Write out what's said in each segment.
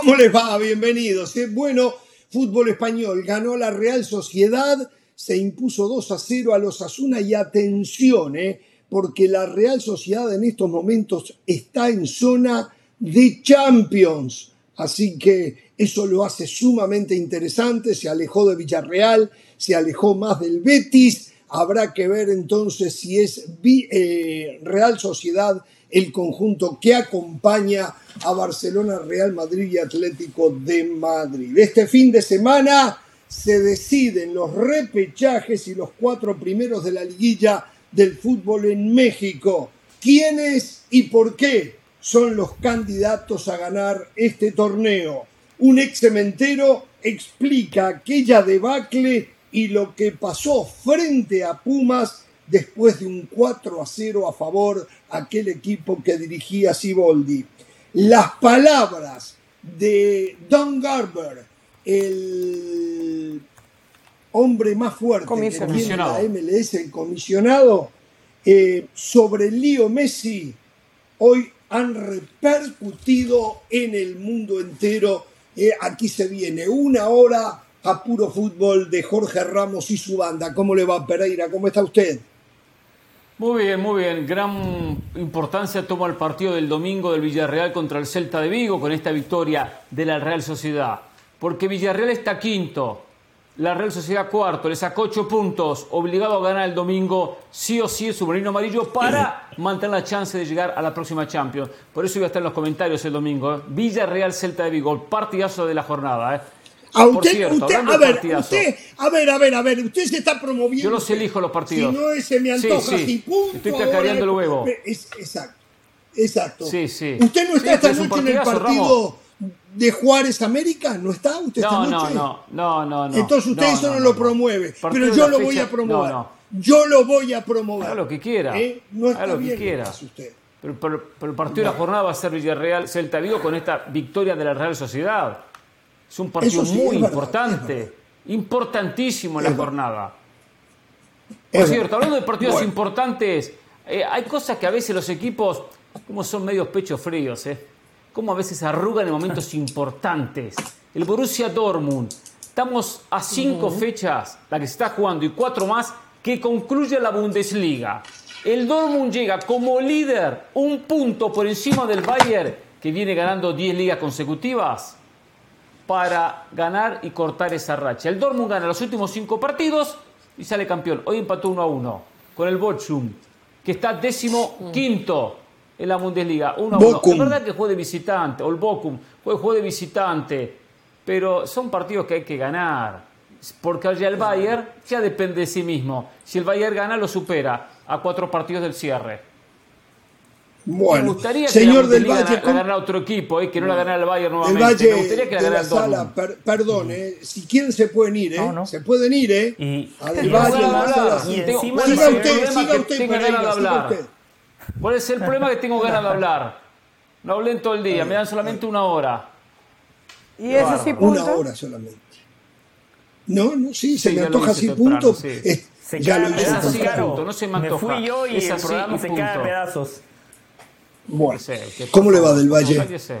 ¿Cómo les va? Bienvenidos. Bueno, fútbol español ganó la Real Sociedad, se impuso 2 a 0 a los Asuna y atención, ¿eh? porque la Real Sociedad en estos momentos está en zona de Champions. Así que eso lo hace sumamente interesante. Se alejó de Villarreal, se alejó más del Betis. Habrá que ver entonces si es eh, Real Sociedad el conjunto que acompaña a Barcelona, Real Madrid y Atlético de Madrid. Este fin de semana se deciden los repechajes y los cuatro primeros de la liguilla del fútbol en México. ¿Quiénes y por qué son los candidatos a ganar este torneo? Un ex cementero explica aquella debacle y lo que pasó frente a Pumas después de un 4 a 0 a favor aquel equipo que dirigía Siboldi. Las palabras de Don Garber, el hombre más fuerte que tiene la MLS, el comisionado, eh, sobre lío Messi, hoy han repercutido en el mundo entero. Eh, aquí se viene una hora a puro fútbol de Jorge Ramos y su banda. ¿Cómo le va, Pereira? ¿Cómo está usted? Muy bien, muy bien. Gran importancia toma el partido del domingo del Villarreal contra el Celta de Vigo con esta victoria de la Real Sociedad. Porque Villarreal está quinto, la Real Sociedad cuarto, le sacó ocho puntos, obligado a ganar el domingo sí o sí el submarino amarillo para mantener la chance de llegar a la próxima Champions. Por eso iba a estar en los comentarios el domingo. ¿eh? Villarreal Celta de Vigo, el partidazo de la jornada. ¿eh? A usted, usted a ver, usted, a ver, a ver, a ver, usted se está promoviendo. Yo los elijo los partidos. Si no se me antoja, sí, sí. punto. Estoy cacareando el huevo. Es, exacto, exacto. Sí, sí. ¿Usted no está esta noche en el partido de Juárez América? ¿No está usted esta no, noche? No, no, no, no. Entonces usted no, eso no, no lo promueve. Pero yo lo voy a promover. Yo lo voy a promover. Haga lo que quiera. ¿Eh? No está Haga lo bien que quiera. usted. Pero, pero, pero, el partido de la jornada va a ser Villarreal Celta Vigo con esta victoria de la Real Sociedad. Es un partido sí, muy importante, importantísimo en la jornada. Es Por cierto, hablando de partidos Bueno. importantes, eh, hay cosas que a veces los equipos, como son medios pechos fríos, ¿eh? Como a veces arrugan en momentos importantes. El Borussia Dortmund, estamos a cinco fechas, la que se está jugando, y cuatro más, que concluye la Bundesliga. El Dortmund llega como líder, un punto por encima del Bayern, que viene ganando 10 ligas consecutivas para ganar y cortar esa racha. El Dortmund gana los últimos cinco partidos y sale campeón. Hoy empató 1 a 1 con el Bochum, que está décimo quinto en la Bundesliga. 1 a 1. Bochum. Es verdad que juega de visitante, o el Bochum juega, de visitante, pero son partidos que hay que ganar. Porque ya el Bayern ya depende de sí mismo. Si el Bayern gana, lo supera a cuatro partidos del cierre. Me Bueno, gustaría que señor la del Valle, la, la ganara otro equipo, eh, que no la ganara el Bayern El nuevamente. Valle Me gustaría que la ganara el sala, per- perdón, eh, si quieren se pueden ir, ¿eh? No, no. Se pueden ir, ¿eh? Y- A y del no Valle, de la hablar. sala. Y Tengo- encima ¿Cuál es Siga el usted, siga usted, tenga ganas de hablar? usted. ¿Cuál es el problema que tengo ganas de hablar? No hablen todo el día, me dan solamente una hora. Y ese sí Una punto. hora solamente. No, no, sí, se Sí, me antoja así punto. sí. Eh, Se ya cae lo a hice Es pedazos, así, punto, no se me Me antoja. fui yo y Es el así, programa se cae a pedazos. Bueno, Sí, ¿qué ¿cómo le va del Valle? Cállese.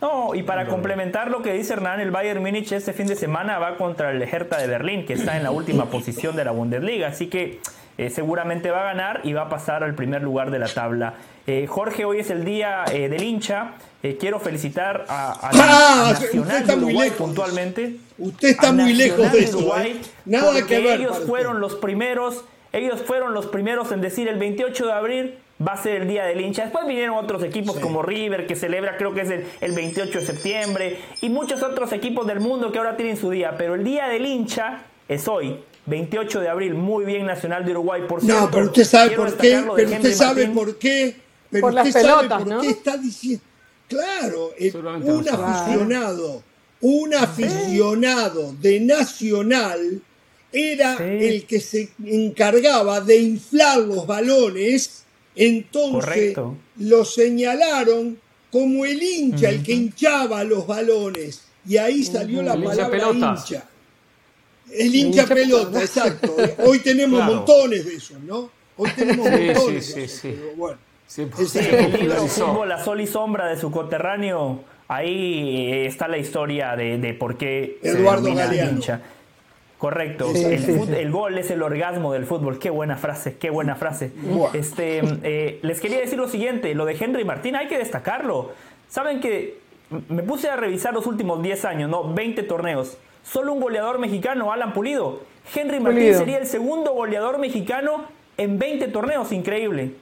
No, y para complementar lo que dice Hernán, el Bayern Múnich este fin de semana va contra el Hertha de Berlín, que está en la última posición de la Bundesliga, así que eh, seguramente va a ganar y va a pasar al primer lugar de la tabla. Eh, Jorge, hoy es el día eh, del hincha. Eh, quiero felicitar a, a Ah, usted Nacional está de muy Uruguay lejos. puntualmente. Usted está muy lejos de eso, Uruguay, ¿eh? Nada que ver. Ellos fueron los primeros, ellos fueron los primeros en decir el 28 de abril va a ser el día del hincha. Después vinieron otros equipos Sí. como River que celebra creo que es el, el 28 de septiembre y muchos otros equipos del mundo que ahora tienen su día, pero el día del hincha es hoy. 28 de abril, muy bien Nacional de Uruguay, por cierto. No, pero usted sabe por qué, pero usted Henry sabe Martín. por qué, pero Por las sabe pelotas, por ¿no? qué está diciendo. Claro, eh, un aficionado, un aficionado de Nacional era Sí. el que se encargaba de inflar los balones, entonces Correcto. lo señalaron como el hincha, el que hinchaba los balones, y ahí salió la palabra hincha. El hincha pelota, exacto. Hoy tenemos Claro. montones de esos, ¿no? Hoy tenemos Sí, montones sí, de sí, esos, sí. pero bueno. El libro popularizó. Fútbol a Sol y Sombra de su coterráneo ahí está la historia de, de por qué Eduardo se hincha. Correcto. Sí, el, sí, fut- sí. el gol es el orgasmo del fútbol. Qué buena frase, qué buena frase. Buah. Este, eh, les quería decir lo siguiente, lo de Henry Martín hay que destacarlo. Saben que me puse a revisar los últimos 10 años, ¿no? 20 torneos. Solo un goleador mexicano, Alan Pulido. Henry Martín Pulido. sería el segundo goleador mexicano en 20 torneos, increíble.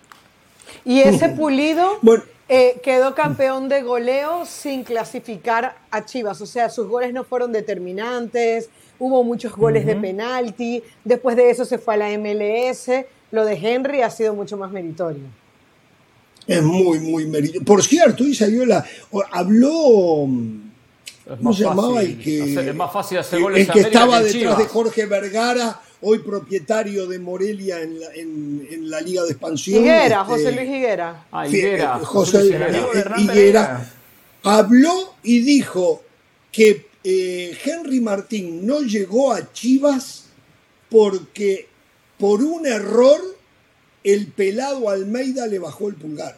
Y ese pulido Bueno. eh, quedó campeón de goleo sin clasificar a Chivas. O sea, sus goles no fueron determinantes, hubo muchos goles de penalti. Después de eso se fue a la MLS. Lo de Henry ha sido mucho más meritorio. Es muy, muy meritorio. Por cierto, Isabiola habló. Es ¿Cómo más se llamaba? fácil El que, hacer- es más fácil hacer goles el en que América estaba que detrás de. Jorge Vergara, hoy propietario de Morelia en la, en, en la Liga de Expansión. Higuera, este, José Luis Higuera. Ah, Higuera, eh, José José Luis Higuera. habló y dijo que eh, Henry Martín no llegó a Chivas porque por un error el pelado Almeida le bajó el pulgar.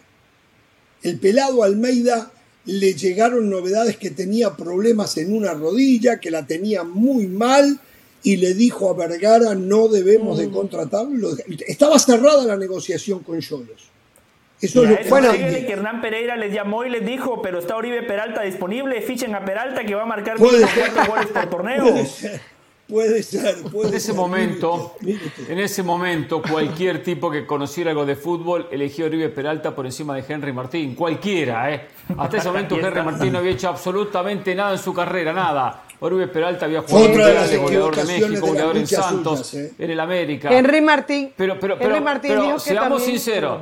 El pelado Almeida le llegaron novedades que tenía problemas en una rodilla, que la tenía muy mal y le dijo a Vergara no debemos Mm. de contratarlo. y lo dej- Estaba cerrada la negociación con Cholos. Eso es a lo bueno, que Hernán Pereira les llamó y les dijo, pero está Oribe Peralta disponible, fichen a Peralta que va a marcar Puede ser. cuatro goles por torneo. Puede ser, puede ser. puede En ese ser. momento, en ese momento, cualquier tipo que conociera algo de fútbol elegía a Oribe Peralta por encima de Henry Martín. Cualquiera, ¿eh? Hasta ese momento Henry. Martín no había hecho absolutamente nada en su carrera, nada. Oribe Peralta había jugado Otra de mundial las de goleador de México, goleador en Santos, suyas, ¿eh? en el América. Henry Martín. Pero, pero, Henry pero, Martín pero dijo que seamos también- sinceros.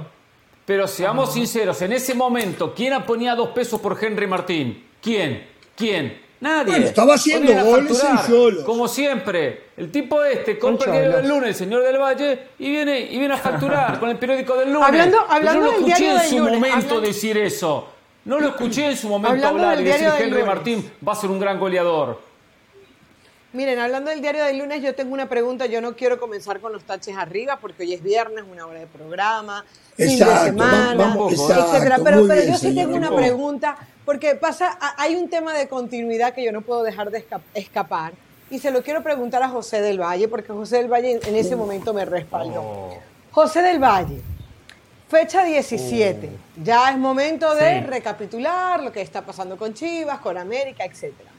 Pero seamos sinceros, en ese momento, ¿quién ponía dos pesos por Henry Martín? ¿Quién? ¿Quién? Nadie. Bueno, estaba haciendo goles en Xolos. Como siempre. El tipo este compra el diario del lunes, el señor del Valle, y viene, y viene a facturar con el periódico del lunes. Hablando- hablando Yo no del escuché diario en su lunes, momento hablando- decir eso. No lo escuché en su momento Hablando hablar y decir del Henry. Martín va a ser un gran goleador. Miren, hablando del diario del lunes, yo tengo una pregunta. Yo no quiero comenzar con los taches arriba porque hoy es viernes, una hora de programa, fin de Exacto, semana, exacto, etcétera. Pero, muy pero bien, yo sí tengo una pregunta porque pasa, hay un tema de continuidad que yo no puedo dejar de esca- escapar y se lo quiero preguntar a José del Valle porque José del Valle en, ese momento me respaldó. José del Valle, fecha 17. Ya es momento de Sí. recapitular lo que está pasando con Chivas, con América, etcétera.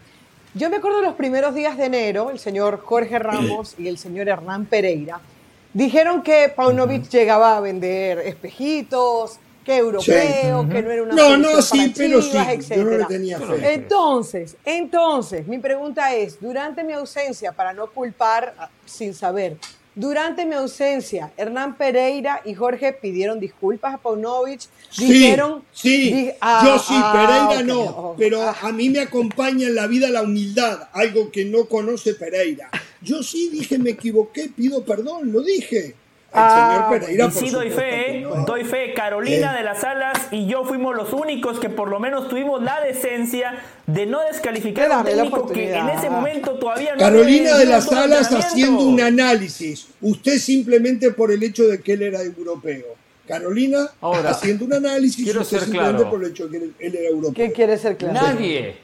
Yo me acuerdo los primeros días de enero, el señor Jorge Ramos y el señor Hernán Pereira dijeron que Paunovic llegaba a vender espejitos, que europeo, que no era una No, no, sí, pero Chivas, sí, yo no le etcétera. tenía fe. Entonces, entonces, mi pregunta es, durante mi ausencia, para no culpar ah, sin saber, durante mi ausencia, Hernán Pereira y Jorge pidieron disculpas a Paunovic, Sí, dijeron... sí, di- ah, yo sí, ah, Pereira no, ok. pero Ah, a mí me acompaña en la vida la humildad, algo que no conoce Pereira. Yo sí dije, me equivoqué, pido perdón, lo dije. El Ah, señor Pereira, Y sí doy fe, ¿eh? no. doy fe. Carolina Eh. de las Alas y yo fuimos los únicos que por lo menos tuvimos la decencia de no descalificar a un De darle la técnico que en ese momento todavía no Carolina de las Alas haciendo un análisis. Usted simplemente por el hecho de que él era europeo. Carolina Ahora, haciendo un análisis quiero usted ser simplemente claro. por el hecho de que él, él era europeo. ¿Qué quiere ser claro? Nadie.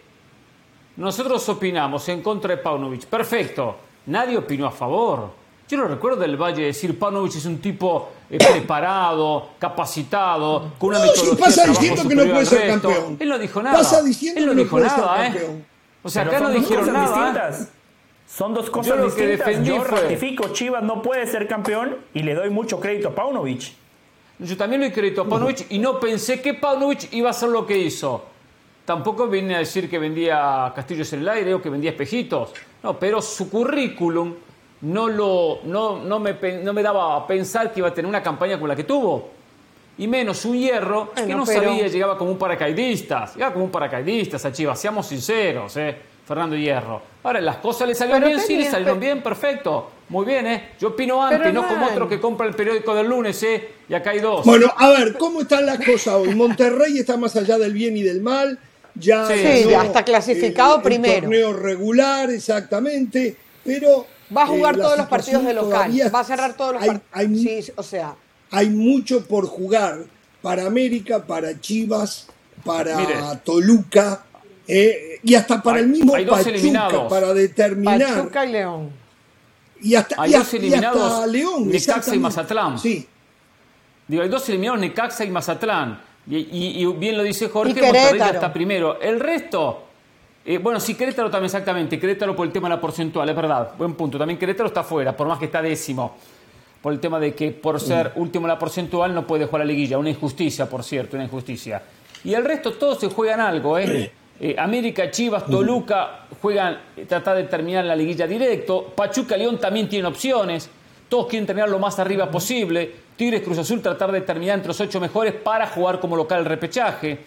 Nosotros opinamos en contra de Paunovic. Perfecto. Nadie opinó a favor. Yo no recuerdo del Valle decir Paunovic es un tipo eh, preparado, capacitado, con una No, metodología pasa de trabajo diciendo que no puede ser campeón. Él no dijo nada. Pasa diciendo Él no que no dijo puede ser nada, ¿eh? campeón. O sea, Pero acá no son dos dijeron cosas nada. ¿eh? distintas. Son dos Yo cosas lo que distintas. defendí Yo fue- ratifico, Chivas no puede ser campeón y le doy mucho crédito a Paunovic. Yo también le doy crédito a Paunovic y no pensé que Paunovic iba a hacer lo que hizo. Tampoco vine a decir que vendía castillos en el aire o que vendía espejitos. No, pero su currículum no, lo, no, no, me, no me daba a pensar que iba a tener una campaña como la que tuvo. Y menos un hierro que Bueno, no pero- sabía, llegaba como un paracaidista. Llegaba como un paracaidista a Chivas, seamos sinceros, ¿eh? Fernando Hierro. Ahora, las cosas le salieron Pero bien, sí, le salieron pero- bien, perfecto. Muy bien, ¿eh? Yo opino antes, Pero no no como otro que compra el periódico del lunes, ¿eh? Y acá hay dos. Bueno, a ver, ¿cómo están las cosas hoy? Monterrey está más allá del bien y del mal. Ya, Sí, ganó, ya está clasificado el primero. torneo regular, exactamente. Pero. Va a jugar eh, la todos los partidos de local. Va a cerrar todos los partidos. hay- Sí, o sea, hay mucho por jugar para América, para Chivas, para Mire. Toluca. Eh, y hasta para Hay- el mismo hay dos Pachuca, eliminados. para determinar. Pachuca y León. y hasta, Hay y dos y eliminados, hasta León. Necaxa y. Mazatlán. Sí. Digo, hay dos eliminados, Necaxa y Mazatlán. Y, y- y bien lo dice Jorge. Monterrey está primero. El resto, eh, bueno, sí, Querétaro también exactamente. Querétaro por el tema de la porcentual, es verdad. Buen punto. También Querétaro está fuera, por más que está décimo. Por el tema de que por ser último en la porcentual no puede jugar la liguilla. Una injusticia, por cierto, una injusticia. Y el resto todos se juegan algo, ¿eh? Eh, América, Chivas, Toluca juegan, tratar de terminar la liguilla directo. Pachuca, León también tienen opciones. Todos quieren terminar lo más arriba posible. Tigres, Cruz Azul tratar de terminar entre los ocho mejores para jugar como local el repechaje.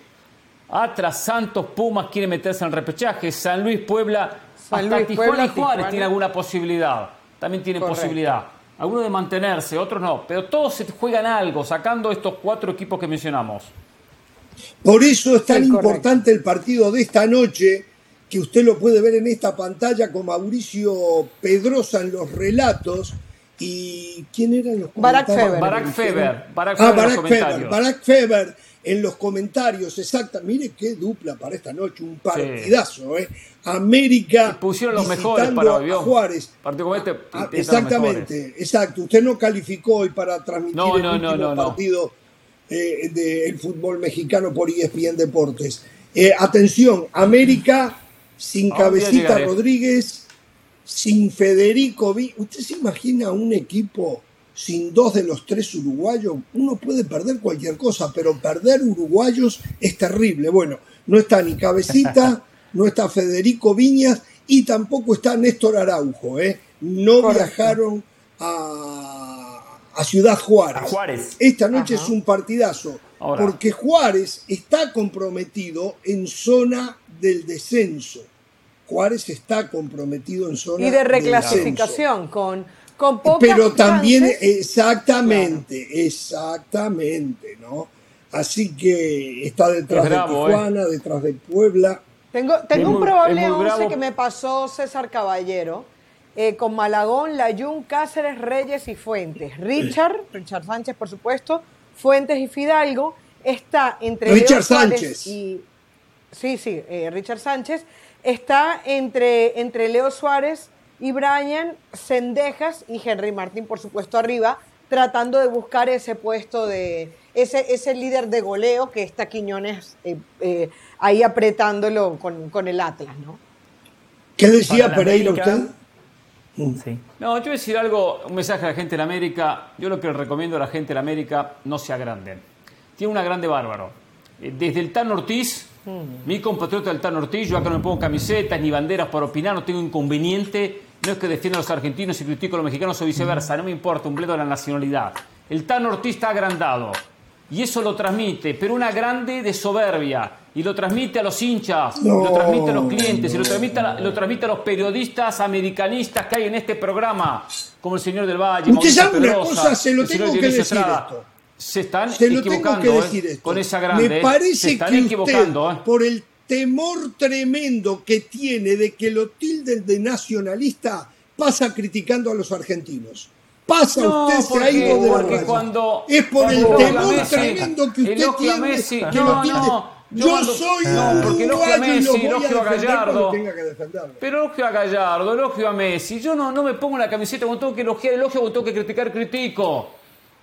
Atlas, Santos, Pumas quieren meterse en el repechaje. San Luis, Puebla, San hasta Luis, Tijuana Puebla, y Juárez Tijuana. tienen alguna posibilidad. También tienen Correcto. posibilidad. Algunos de mantenerse, otros no. Pero todos se juegan algo, sacando estos cuatro equipos que mencionamos. Por eso es tan Sí, importante el partido de esta noche, que usted lo puede ver en esta pantalla con Mauricio Pedrosa en los relatos. ¿Y quién eran los Barack comentarios? Feber. Barack Feber. Barack Ah, Feber los Barack Feber. Barack Feber en los comentarios, exacta. Mire qué dupla para esta noche, un partidazo, ¿eh? América. Y pusieron los mejores para hoy. Juárez. Partido como este, Ah, mejores. exactamente, exacto. Usted no calificó hoy para transmitir No, el no, último no, no. partido eh, del fútbol mexicano por ESPN Deportes. Eh, atención, América sin Cabecita. Rodríguez, sin Federico Vi. ¿Usted se imagina un equipo sin dos de los tres uruguayos? Uno puede perder cualquier cosa, pero perder uruguayos es terrible. Bueno, no está ni Cabecita, no está Federico Viñas y tampoco está Néstor Araujo. ¿eh? No Correcto. viajaron a, a Ciudad Juárez. A Juárez. Esta noche Ajá. es un partidazo, Ahora. porque Juárez está comprometido en zona del descenso. Juárez está comprometido en zona Y de reclasificación, con, con pocas Pero también, chances. exactamente, exactamente, ¿no? Así que está detrás Es bravo, de Tijuana, detrás de Puebla. Tengo, tengo Es un probable es muy 11 bravo. que me pasó César Caballero, eh, con Malagón, Layún, Cáceres, Reyes y Fuentes. Richard, Richard Sánchez, por supuesto, Fuentes y Fidalgo. Está entre Richard Sánchez. y... Sí, sí, eh, Richard Sánchez. Está entre, entre Leo Suárez y Brian Sendejas y Henry Martín, por supuesto, arriba, tratando de buscar ese puesto de ese, ese líder de goleo que está Quiñones eh, eh, ahí apretándolo con, con el Atlas, ¿no? ¿Qué decía Pereira usted? Sí. No, yo voy a decir algo, un mensaje a la gente de la América. Yo lo que les recomiendo a la gente de la América, no se agranden. Tiene una grande bárbaro. Eh, Desde el Tan Ortiz, mi compatriota del Tan Ortiz, yo acá no me pongo camisetas ni banderas para opinar, no tengo inconveniente. No es que defienda a los argentinos y critico a los mexicanos o viceversa, no me importa, un bledo de la nacionalidad. El Tan Ortiz está agrandado. Y eso lo transmite, pero una grande de soberbia. Y lo transmite a los hinchas, No, lo transmite a los clientes, y lo transmite, a, lo transmite a los periodistas americanistas que hay en este programa, como el señor del Valle, Usted Mauricio sabe una Pedrosa, cosa, se lo tengo que decir esto. Se están Se lo tengo equivocando que ¿eh? decir esto. con esa grande. Me Se parece están que equivocando. usted, ¿eh? por el temor tremendo que tiene de que lo tilden de nacionalista, pasa criticando a los argentinos. Pasa No, usted se ha ido de porque cuando- es por el cuando temor Messi- tremendo que usted tiene Messi. que No, lo tilde. no, yo Yo cuando- soy no, un porque elogio a Messi, elogio a Gallardo. Pero elogio a Gallardo, elogio a Messi. Yo no, no me pongo la camiseta cuando tengo que elogiar, elogio cuando tengo que criticar, critico.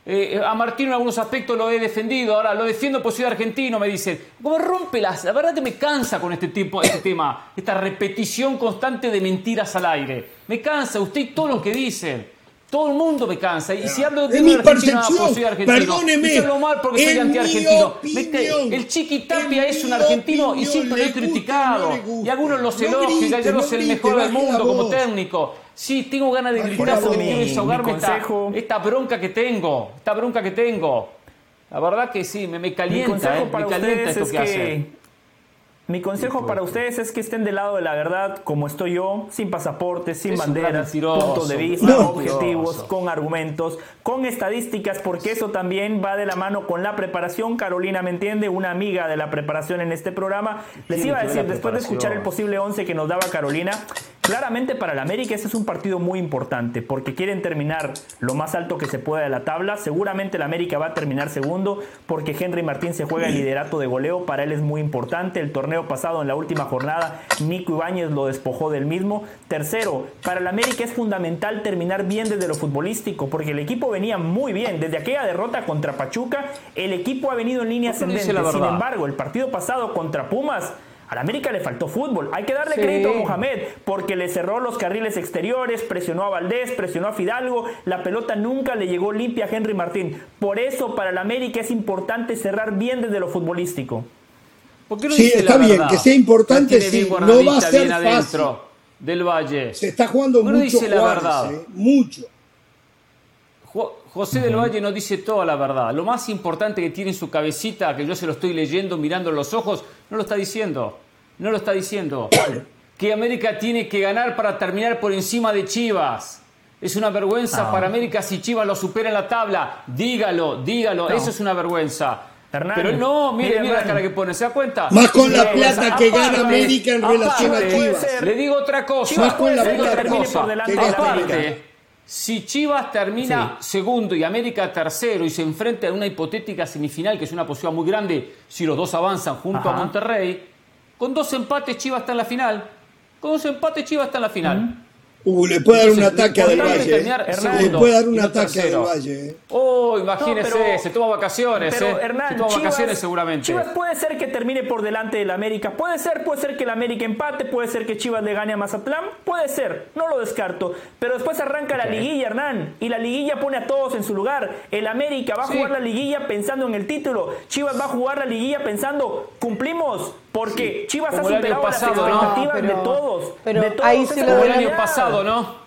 Eh, a Martino en algunos aspectos lo he defendido, ahora lo defiendo porque soy argentino, me dicen. Como rompe las. La verdad que me cansa con este tipo, este tema, esta repetición constante de mentiras al aire. Me cansa, usted y todo lo que dicen. Todo el mundo me cansa. Y si hablo de mi argentino, ah, percepción. pues soy argentino. Perdóneme. Y hablo mal porque soy antiargentino. El Chiqui Tapia es un argentino y siempre lo he no criticado. y algunos los No Gallardo no es el mejor del mundo como técnico. Sí, tengo ganas de gritar porque quiero desahogarme Mi esta, consejo- esta bronca que tengo. Esta bronca que tengo. La verdad que sí, me, me Mi calienta, consejo eh, me para calienta ustedes esto es que, hacen. mi consejo para ustedes es que estén del lado de la verdad, como estoy yo, sin pasaportes, sin Es banderas, puntos de vista, objetivos, con argumentos, con estadísticas, porque eso también va de la mano con la preparación. Carolina me entiende, una amiga de la preparación en este programa. Les iba a decir, después de escuchar el posible 11 que nos daba Carolina, Claramente para el América ese es un partido muy importante porque quieren terminar lo más alto que se pueda de la tabla. Seguramente el América va a terminar segundo porque Henry Martín se juega el liderato de goleo. Para él es muy importante. El torneo pasado en la última jornada, Nico Ibáñez lo despojó del mismo. Tercero, para el América es fundamental terminar bien desde lo futbolístico porque el equipo venía muy bien. Desde aquella derrota contra Pachuca, el equipo ha venido en línea ascendente. Sin embargo, el partido pasado contra Pumas al América le faltó fútbol. Hay que darle crédito a Mohamed porque le cerró los carriles exteriores, presionó a Valdés, presionó a Fidalgo. La pelota nunca le llegó limpia a Henry Martín. Por eso para el América es importante cerrar bien desde lo futbolístico. sí, está bien, que sea importante, sí, no va a ser fácil. Del Valle. Se está jugando mucho dice la verdad. Eh, mucho. José del Valle no dice toda la verdad. Lo más importante que tiene en su cabecita, que yo se lo estoy leyendo, mirando los ojos, no lo está diciendo. No lo está diciendo. Que América tiene que ganar para terminar por encima de Chivas. Es una vergüenza para América si Chivas lo supera en la tabla. Dígalo, dígalo. Eso es una vergüenza. Pero no, mire, mire, la cara que pone, ¿se da cuenta? Más con la plata que gana América en relación a Chivas. Le digo otra cosa. Más con la plata que gana si Chivas termina segundo y América tercero y se enfrenta a una hipotética semifinal, que es una posibilidad muy grande si los dos avanzan junto a Monterrey, con dos empates Chivas está en la final. Con dos empates Chivas está en la final. Uh, le puede dar un ataque a Del Valle. le puede dar un ataque a Del Valle. Oh, imagínese, se toma vacaciones. Pero, eh. Hernán, se toma vacaciones seguramente. Chivas puede ser que termine por delante del América. Puede ser, puede ser que el América empate, puede ser que Chivas le gane a Mazatlán. Puede ser, no lo descarto. Pero después arranca la liguilla, Hernán. Y la liguilla pone a todos en su lugar. El América va a jugar la liguilla pensando en el título. Chivas va a jugar la liguilla pensando, cumplimos. Porque Chivas ha superado pasado, las expectativas de todos. Pero de todos ahí sí lo el año pasado, ¿no?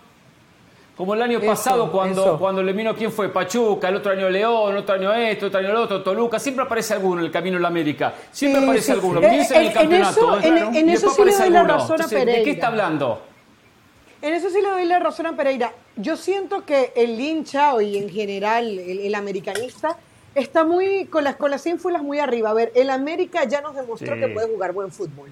Como el año pasado cuando, cuando le vino quién fue, Pachuca, el otro año León, el otro año esto, el otro año el otro, Toluca, siempre aparece alguno en el camino de la América. Siempre aparece alguno. Piensa en, el campeonato. En eso, en, eso sí le doy la razón a Pereira. ¿De qué está hablando? En eso sí le doy la razón a Pereira. Yo siento que el hincha y en general el americanista está muy con las, con las ínfulas muy arriba. A ver, el América ya nos demostró que puede jugar buen fútbol.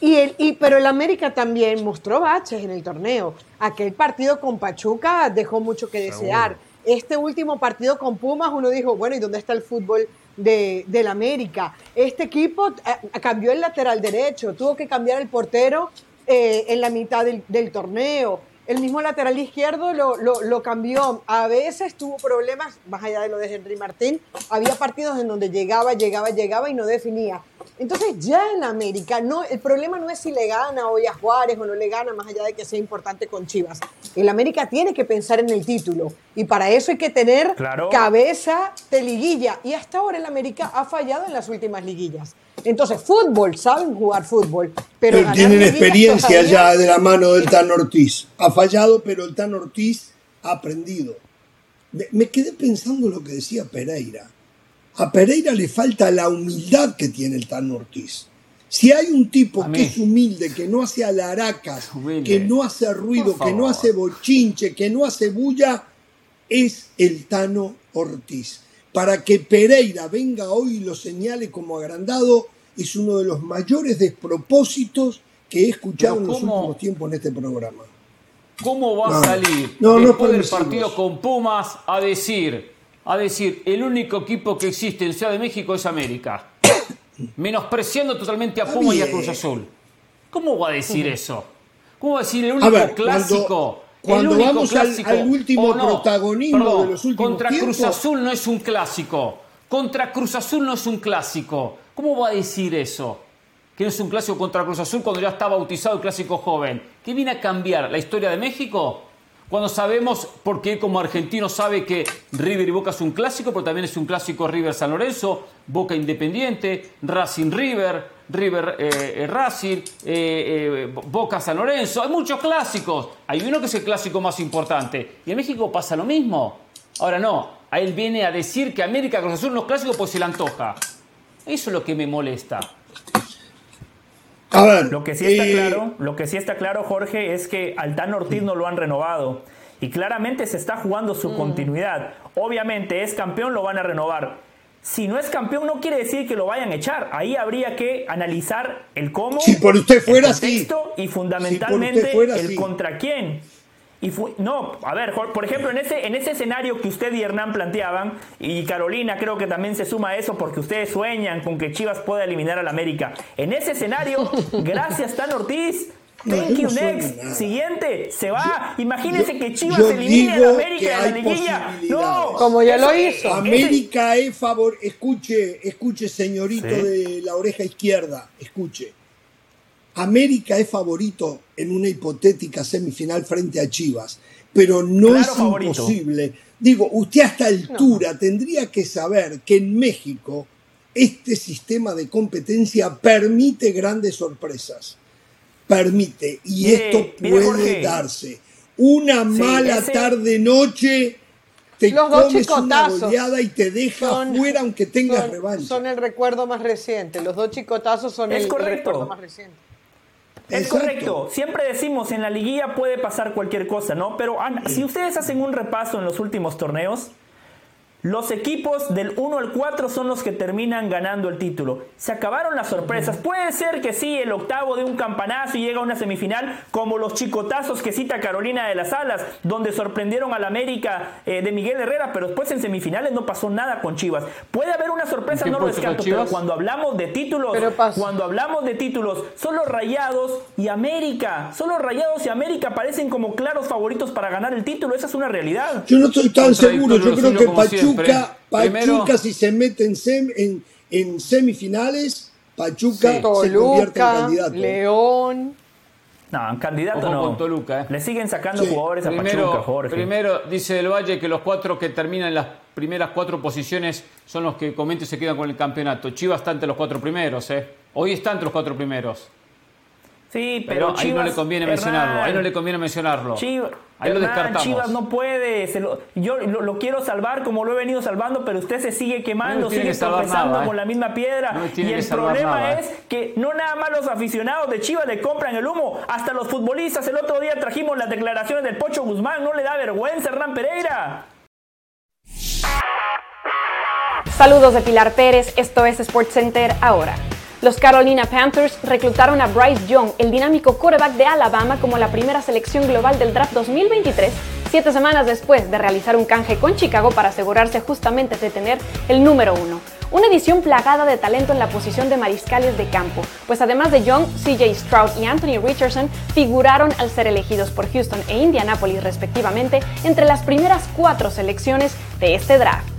Y el, y, pero el América también mostró baches en el torneo. Aquel partido con Pachuca dejó mucho que desear. Este último partido con Pumas, uno dijo, bueno, ¿y dónde está el fútbol de, del América? Este equipo eh, cambió el lateral derecho, tuvo que cambiar el portero eh, en la mitad del, del torneo el mismo lateral izquierdo lo, lo, cambió. A veces tuvo problemas, más allá de lo de Henry Martín. Había partidos en donde llegaba, llegaba, llegaba y no definía. Entonces ya en América, no, el problema no es si le gana hoy a Juárez o no le gana, más allá de que sea importante con Chivas. El América tiene que pensar en el título y para eso hay que tener cabeza de liguilla. Y hasta ahora el América ha fallado en las últimas liguillas. Entonces, fútbol, saben jugar fútbol, pero, tienen experiencia ya de la mano del Tan Ortiz. Ha fallado, pero el Tan Ortiz ha aprendido. Me quedé pensando lo que decía Pereira. A Pereira le falta la humildad que tiene el Tan Ortiz. Si hay un tipo que es humilde, que no hace alaracas, que no hace ruido, que no hace bochinche, que no hace bulla, es el Tano Ortiz. Para que Pereira venga hoy y lo señale como agrandado, es uno de los mayores despropósitos que he escuchado en los últimos tiempos en este programa. ¿Cómo va a salir no, después del partido con Pumas a decir, a decir, el único equipo que existe en Ciudad de México es América? Menospreciando totalmente a Pumas y a Cruz Azul. ¿Cómo va a decir eso? ¿Cómo va a decir el único clásico? Cuando, vamos al, último protagonismo de los últimos Contra Cruz Azul no es un clásico. Contra Cruz Azul no es un clásico. ¿Cómo va a decir eso? Que no es un clásico contra Cruz Azul cuando ya está bautizado el clásico joven. ¿Qué viene a cambiar la historia de México? Cuando sabemos, porque como argentino sabe que River y Boca es un clásico, pero también es un clásico River San Lorenzo, Boca Independiente, Racing River, River eh, eh, Racing, eh, Boca San Lorenzo. Hay muchos clásicos. Hay uno que es el clásico más importante. Y en México pasa lo mismo. Ahora no, a él viene a decir que América Cruz Azul no es clásico pues se le antoja. Eso es lo que me molesta. A ver, lo que sí está claro, lo que sí está claro, Jorge, es que al Dan Ortiz no lo han renovado y claramente se está jugando su mm. continuidad. Obviamente es campeón, lo van a renovar. Si no es campeón no quiere decir que lo vayan a echar. Ahí habría que analizar el cómo, si por usted fuera, el contexto y fundamentalmente el contra quién. Y no, a ver, por ejemplo, en ese, en ese escenario que usted y Hernán planteaban, y Carolina creo que también se suma a eso porque ustedes sueñan con que Chivas pueda eliminar al América. En ese escenario, gracias Tan Ortiz, Thank you, next. Siguiente, se va. Imagínense que Chivas elimine a América en la liguilla. No, como ya lo hizo. América es favor. Escuche, escuche, señorito de la oreja izquierda. Escuche. América es favorito en una hipotética semifinal frente a Chivas, pero no es imposible. Digo, usted a esta altura tendría que saber que en México este sistema de competencia permite grandes sorpresas permite, y esto puede darse. Una mala tarde-noche te Los comes una goleada y te deja fuera aunque tengas revancha. Son el recuerdo más reciente. Los dos chicotazos son el, recuerdo más reciente. Es correcto. Siempre decimos en la liguilla puede pasar cualquier cosa, ¿no? Pero si ustedes hacen un repaso en los últimos torneos, los equipos del 1 al 4 son los que terminan ganando el título. Se acabaron las sorpresas. Puede ser que sí, el octavo de un campanazo y llega a una semifinal, como los chicotazos que cita Carolina de las Alas, donde sorprendieron al América eh, de Miguel Herrera, pero después en semifinales no pasó nada con Chivas. Puede haber una sorpresa, no lo descarto, pero cuando hablamos de títulos, cuando hablamos de títulos, solo Rayados y América, solo Rayados y América parecen como claros favoritos para ganar el título. Esa es una realidad. Yo no estoy tan seguro, yo creo que Pachuca Pachuca, si se mete en, en, semifinales, Pachuca se convierte en candidato. León. No, en candidato no. Toluca, ¿eh? Le siguen sacando jugadores a Pachuca, Jorge. Primero, dice Del Valle que los cuatro que terminan en las primeras cuatro posiciones son los que comento se quedan con el campeonato. Chivas está entre los cuatro primeros, ¿eh? Hoy está entre los cuatro primeros. Sí, pero, ahí no le conviene mencionarlo. Ahí no le conviene mencionarlo. ahí lo descartamos. Chivas no puede. yo lo, quiero salvar como lo he venido salvando, pero usted se sigue quemando, sigue tropezando ¿eh? con la misma piedra. y el problema ¿eh? es que no nada más los aficionados de Chivas le compran el humo, hasta los futbolistas. El otro día trajimos las declaraciones del Pocho Guzmán. ¿No le da vergüenza, Hernán Pereira? Saludos de Pilar Pérez. Esto es SportsCenter ahora. Los Carolina Panthers reclutaron a Bryce Young, el dinámico quarterback de Alabama, como la primera selección global del draft 2023, siete semanas después de realizar un canje con Chicago para asegurarse justamente de tener el número uno. Una edición plagada de talento en la posición de mariscales de campo, pues además de Young, CJ Stroud y Anthony Richardson figuraron al ser elegidos por Houston e Indianapolis respectivamente entre las primeras cuatro selecciones de este draft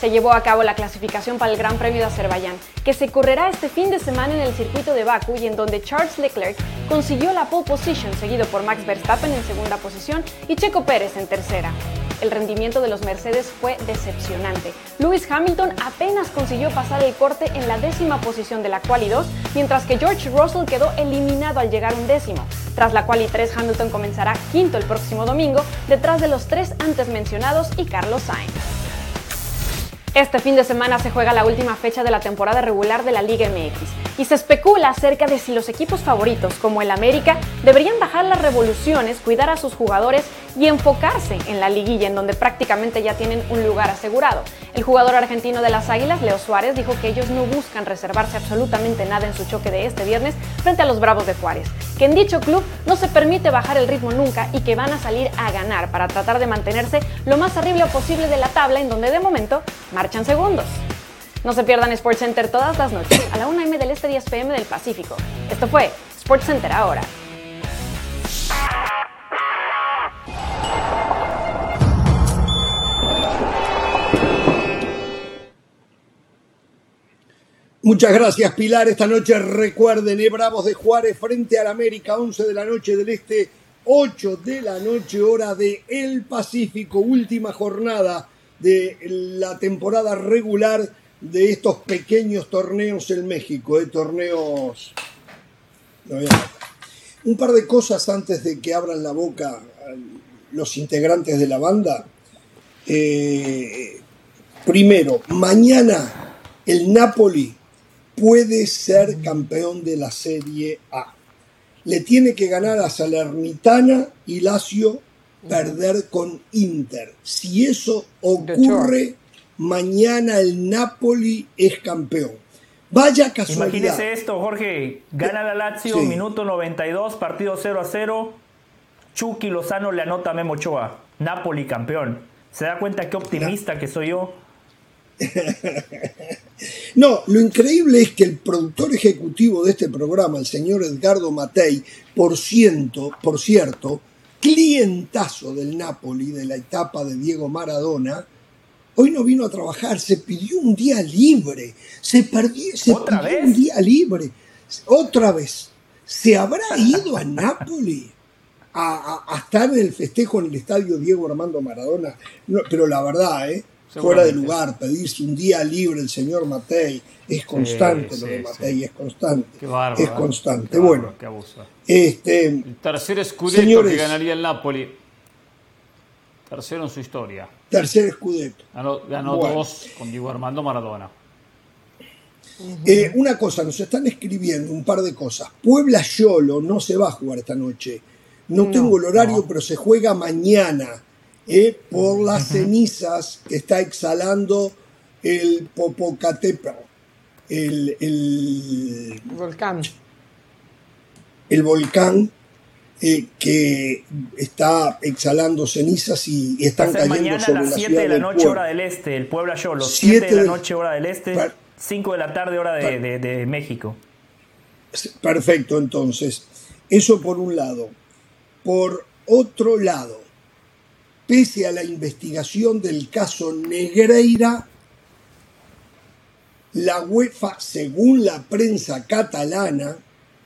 se llevó a cabo la clasificación para el Gran Premio de Azerbaiyán, que se correrá este fin de semana en el circuito de Baku y en donde Charles Leclerc consiguió la pole position, seguido por Max Verstappen en segunda posición y Checo Pérez en tercera. El rendimiento de los Mercedes fue decepcionante. Lewis Hamilton apenas consiguió pasar el corte en la décima posición de la quali 2, mientras que George Russell quedó eliminado al llegar un décimo. Tras la quali 3, Hamilton comenzará quinto el próximo domingo, detrás de los tres antes mencionados y Carlos Sainz. Este fin de semana se juega la última fecha de la temporada regular de la Liga MX y se especula acerca de si los equipos favoritos como el América deberían bajar las revoluciones, cuidar a sus jugadores y enfocarse en la liguilla en donde prácticamente ya tienen un lugar asegurado. El jugador argentino de las Águilas, Leo Suárez, dijo que ellos no buscan reservarse absolutamente nada en su choque de este viernes frente a los Bravos de Juárez, que en dicho club no se permite bajar el ritmo nunca y que van a salir a ganar para tratar de mantenerse lo más arriba posible de la tabla en donde de momento marchan segundos. No se pierdan SportsCenter todas las noches a la 1 m del este 10 pm del Pacífico. Esto fue SportsCenter ahora. Muchas gracias, Pilar. Esta noche recuerden, eh, Bravos de Juárez frente al América, 11 de la noche del Este, 8 de la noche, hora de El Pacífico, última jornada de la temporada regular de estos pequeños torneos en México, de torneos... Un par de cosas antes de que abran la boca los integrantes de la banda. Eh, primero, mañana el Napoli puede ser campeón de la Serie A. Le tiene que ganar a Salernitana y Lazio perder con Inter. Si eso ocurre, mañana el Napoli es campeón. Vaya casualidad. Imagínese esto, Jorge. Gana la Lazio, Sí. minuto 92, partido 0 a 0. Chucky Lozano le anota a Memo Ochoa. Napoli campeón. ¿Se da cuenta qué optimista que soy yo? No, lo increíble es que el productor ejecutivo de este programa, el señor Edgardo Matei, por, ciento, por cierto, clientazo del Napoli de la etapa de Diego Maradona, hoy no vino a trabajar, se pidió un día libre, se, perdió, se ¿Otra pidió vez? un día libre, otra vez. ¿Se habrá ido a Napoli a, a- a estar en el festejo en el estadio Diego Armando Maradona? No, pero la verdad, ¿eh? Fuera de lugar, pedirse un día libre el señor Matei, es constante lo sí, de sí. Matei, es constante. Qué bárbaro. es constante. Qué bárbaro, bueno, Qué abuso. este, El tercer scudetto Señores. que ganaría el Napoli. Tercero en su historia. tercer escudeto. Ganó, ganó Bueno. dos con Diego Armando Maradona. Eh, una cosa, nos están escribiendo un par de cosas. Puebla Yolo no se va a jugar esta noche. No, tengo el horario, pero se juega mañana eh, por las cenizas que está exhalando el Popocatépetl, el, el, Volcán. el volcán eh, que está exhalando cenizas y, y Va a están ser cayendo mañana a sobre las la 7 ciudad de la del noche, pueblo. hora del este, el Puebla Yolo. Siete 7 de la noche, hora del este. Per- 5 de la tarde, hora de, de- de México. Perfecto, entonces. Eso por un lado. Por otro lado, pese a la investigación del caso Negreira, la UEFA, según la prensa catalana,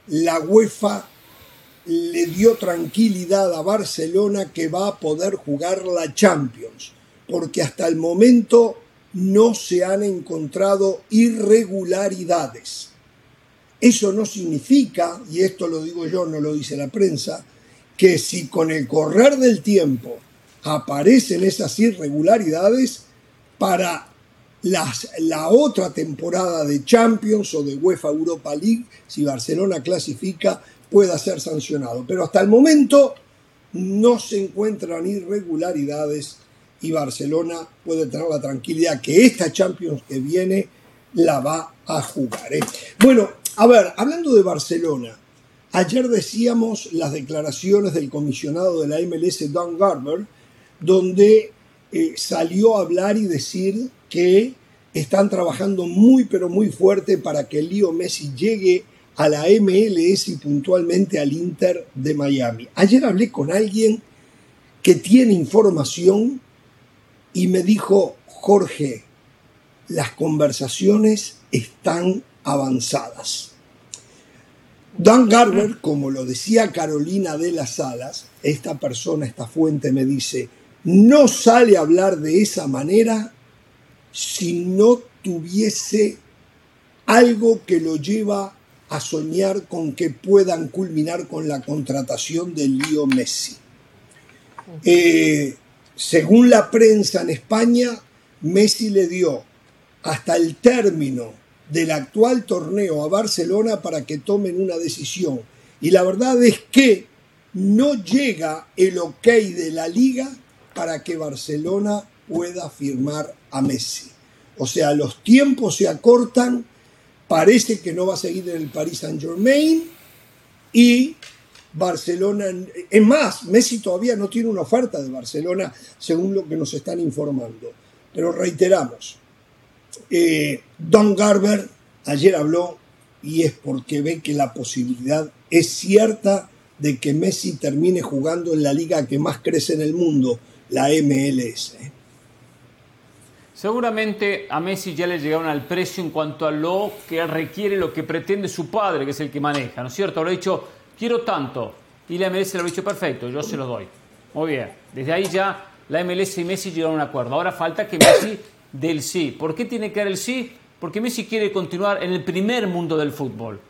la UEFA le dio tranquilidad a Barcelona que va a poder jugar la Champions, porque hasta el momento no se han encontrado irregularidades. Eso no significa, y esto lo digo yo, no lo dice la prensa, que si con el correr del tiempo aparecen esas irregularidades, para las- la otra temporada de Champions o de UEFA Europa League, si Barcelona clasifica, pueda ser sancionado. Pero hasta el momento no se encuentran irregularidades y Barcelona puede tener la tranquilidad que esta Champions que viene la va a jugar. ¿eh? Bueno, a ver, hablando de Barcelona, ayer decíamos las declaraciones del comisionado de la MLS, Don Garber, donde eh, salió a hablar y decir que están trabajando muy pero muy fuerte para que Leo Messi llegue a la MLS y puntualmente al Inter de Miami. Ayer hablé con alguien que tiene información y me dijo, Jorge, las conversaciones están avanzadas. Dan Garber, como lo decía Carolina de las Alas, esta persona, esta fuente me dice, no sale a hablar de esa manera si no tuviese algo que lo lleva a soñar con que puedan culminar con la contratación de Leo Messi. Eh, según la prensa en España, Messi le dio hasta el término del actual torneo a Barcelona para que tomen una decisión. Y la verdad es que no llega el ok de la liga para que Barcelona pueda firmar a Messi. O sea, los tiempos se acortan, parece que no va a seguir en el Paris Saint Germain y Barcelona, es más, Messi todavía no tiene una oferta de Barcelona según lo que nos están informando. Pero reiteramos, eh, Don Garber ayer habló y es porque ve que la posibilidad es cierta de que Messi termine jugando en la liga que más crece en el mundo, la MLS. Seguramente a Messi ya le llegaron al precio en cuanto a lo que requiere, lo que pretende su padre, que es el que maneja, ¿no es cierto? Lo ha dicho, quiero tanto. Y la MLS lo ha dicho, perfecto, yo se lo doy. Muy bien. Desde ahí ya la MLS y Messi llegaron a un acuerdo. Ahora falta que Messi dé el sí. ¿Por qué tiene que dar el sí? Porque Messi quiere continuar en el primer mundo del fútbol.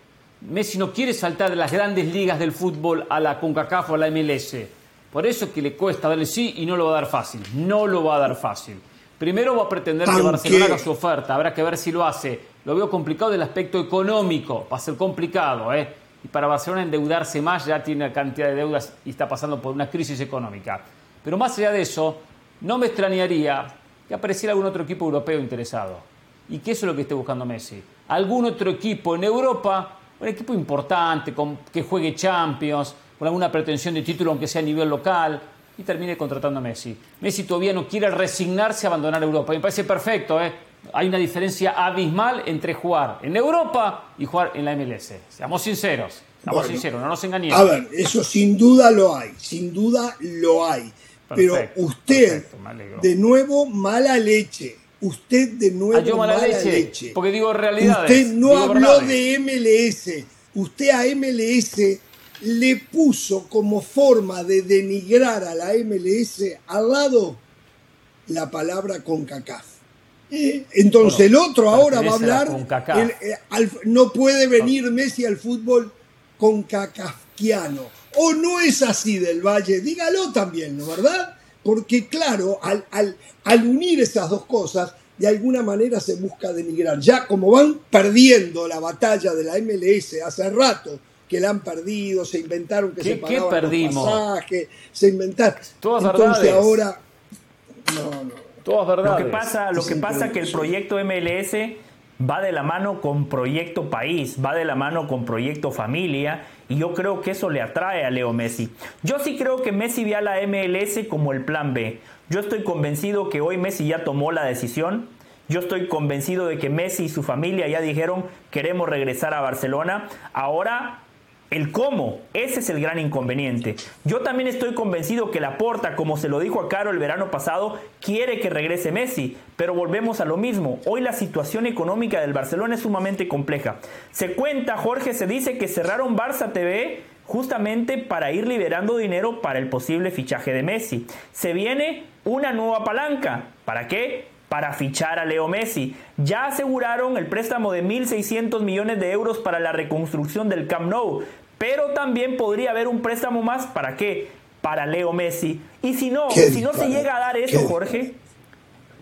Messi no quiere saltar de las grandes ligas del fútbol a la CONCACAF o a la MLS. Por eso que le cuesta darle sí y no lo va a dar fácil. No lo va a dar fácil. Primero va a pretender que Barcelona haga su oferta. Habrá que ver si lo hace. Lo veo complicado del aspecto económico. Va a ser complicado, ¿eh? Y para Barcelona endeudarse más ya tiene una cantidad de deudas y está pasando por una crisis económica. Pero más allá de eso, no me extrañaría que apareciera algún otro equipo europeo interesado. Y que eso es lo que esté buscando Messi. Algún otro equipo en Europa, un equipo importante, con, que juegue Champions, con alguna pretensión de título, aunque sea a nivel local, y termine contratando a Messi. Messi todavía no quiere resignarse a abandonar Europa. Me parece perfecto, ¿eh? Hay una diferencia abismal entre jugar en Europa y jugar en la MLS. Seamos sinceros, seamos sinceros, no nos engañemos. A ver, eso sin duda lo hay, sin duda lo hay. Pero usted, de nuevo, mala leche. Usted de nuevo ah, mala, leche, Porque digo realidades. Usted no habló de MLS. Usted a MLS le puso como forma de denigrar a la MLS al lado la palabra CONCACAF. Entonces el otro ahora va a hablar, eh, no puede venir Messi al fútbol concacafquiano. O no es así del Valle, dígalo también, ¿no verdad? Porque claro, al, al unir esas dos cosas, de alguna manera se busca denigrar. Ya como van perdiendo la batalla de la MLS hace rato, que la han perdido, se inventaron que se pagaban ¿qué perdimos? los pasajes, se inventaron. Todas Entonces ahora no, no. Todas verdades. Lo que pasa, lo que pasa que el proyecto MLS va de la mano con proyecto país, va de la mano con proyecto familia y yo creo que eso le atrae a Leo Messi. Yo sí creo que Messi ve a la MLS como el plan B. Yo estoy convencido que hoy Messi ya tomó la decisión. Yo estoy convencido de que Messi y su familia ya dijeron queremos regresar a Barcelona. Ahora el cómo, ese es el gran inconveniente. Yo también estoy convencido que la Porta, como se lo dijo a Caro el verano pasado, quiere que regrese Messi, pero volvemos a lo mismo. Hoy la situación económica del Barcelona es sumamente compleja. Se cuenta, Jorge, se dice que cerraron Barça TV justamente para ir liberando dinero para el posible fichaje de Messi. Se viene una nueva palanca. ¿Para qué? Para fichar a Leo Messi. Ya aseguraron el préstamo de 1.600 millones de euros para la reconstrucción del Camp Nou, pero también podría haber un préstamo más para qué? Para Leo Messi. Y si no, si no se llega a dar eso, Jorge,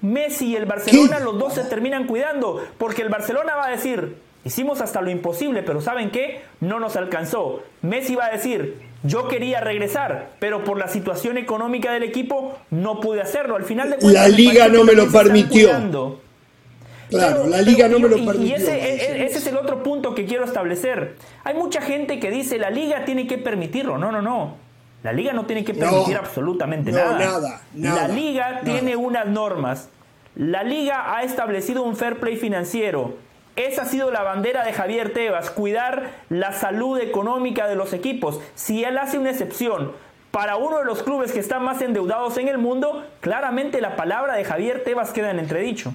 Messi y el Barcelona los dos se terminan cuidando, porque el Barcelona va a decir, hicimos hasta lo imposible, pero ¿saben qué? No nos alcanzó. Messi va a decir, yo quería regresar, pero por la situación económica del equipo no pude hacerlo. Al final de cuentas, la liga no me lo permitió. Claro, la liga no me lo permitió. Y ese, ese, es el otro punto que quiero establecer. Hay mucha gente que dice la liga tiene que permitirlo. No, no, no. La liga no tiene que permitir absolutamente nada. nada. La liga tiene unas normas. La liga ha establecido un fair play financiero. Esa ha sido la bandera de Javier Tebas, cuidar la salud económica de los equipos. Si él hace una excepción para uno de los clubes que están más endeudados en el mundo, claramente la palabra de Javier Tebas queda en entredicho.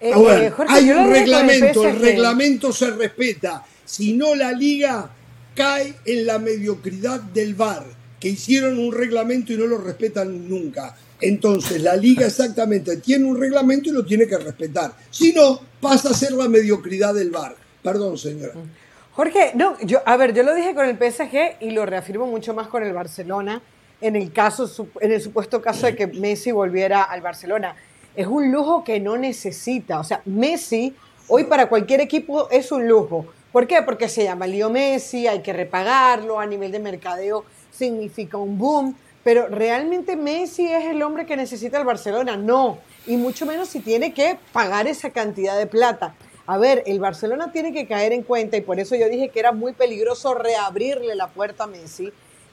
Eh, eh, hay un reglamento, el reglamento se respeta. Si no, la liga cae en la mediocridad del VAR, que hicieron un reglamento y no lo respetan nunca. Entonces, la liga exactamente tiene un reglamento y lo tiene que respetar. Si no, pasa a ser la mediocridad del VAR. Perdón, señora. Jorge, no, yo, a ver, yo lo dije con el PSG y lo reafirmo mucho más con el Barcelona en el caso, en el supuesto caso de que Messi volviera al Barcelona. Es un lujo que no necesita. O sea, Messi hoy para cualquier equipo es un lujo. ¿Por qué? Porque se llama Leo Messi, hay que repagarlo, a nivel de mercadeo significa un boom. Pero realmente Messi es el hombre que necesita el Barcelona, no, y mucho menos si tiene que pagar esa cantidad de plata. A ver, el Barcelona tiene que caer en cuenta, y por eso yo dije que era muy peligroso reabrirle la puerta a Messi,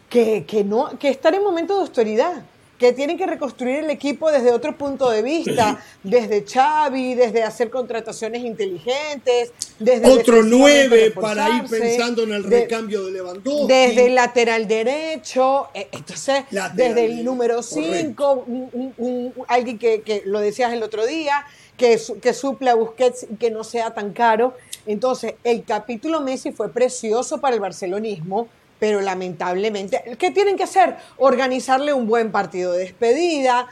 que, que, no, que estar en momento de autoridad que tienen que reconstruir el equipo desde otro punto de vista, desde Xavi, desde hacer contrataciones inteligentes, desde otro nueve para ir pensando en el recambio de Lewandowski, desde el lateral derecho, eh, entonces desde el número 5, alguien que, que, lo decías el otro día, que, que suple a Busquets y que no sea tan caro. Entonces, el capítulo Messi fue precioso para el barcelonismo, pero lamentablemente, ¿qué tienen que hacer? Organizarle un buen partido de despedida,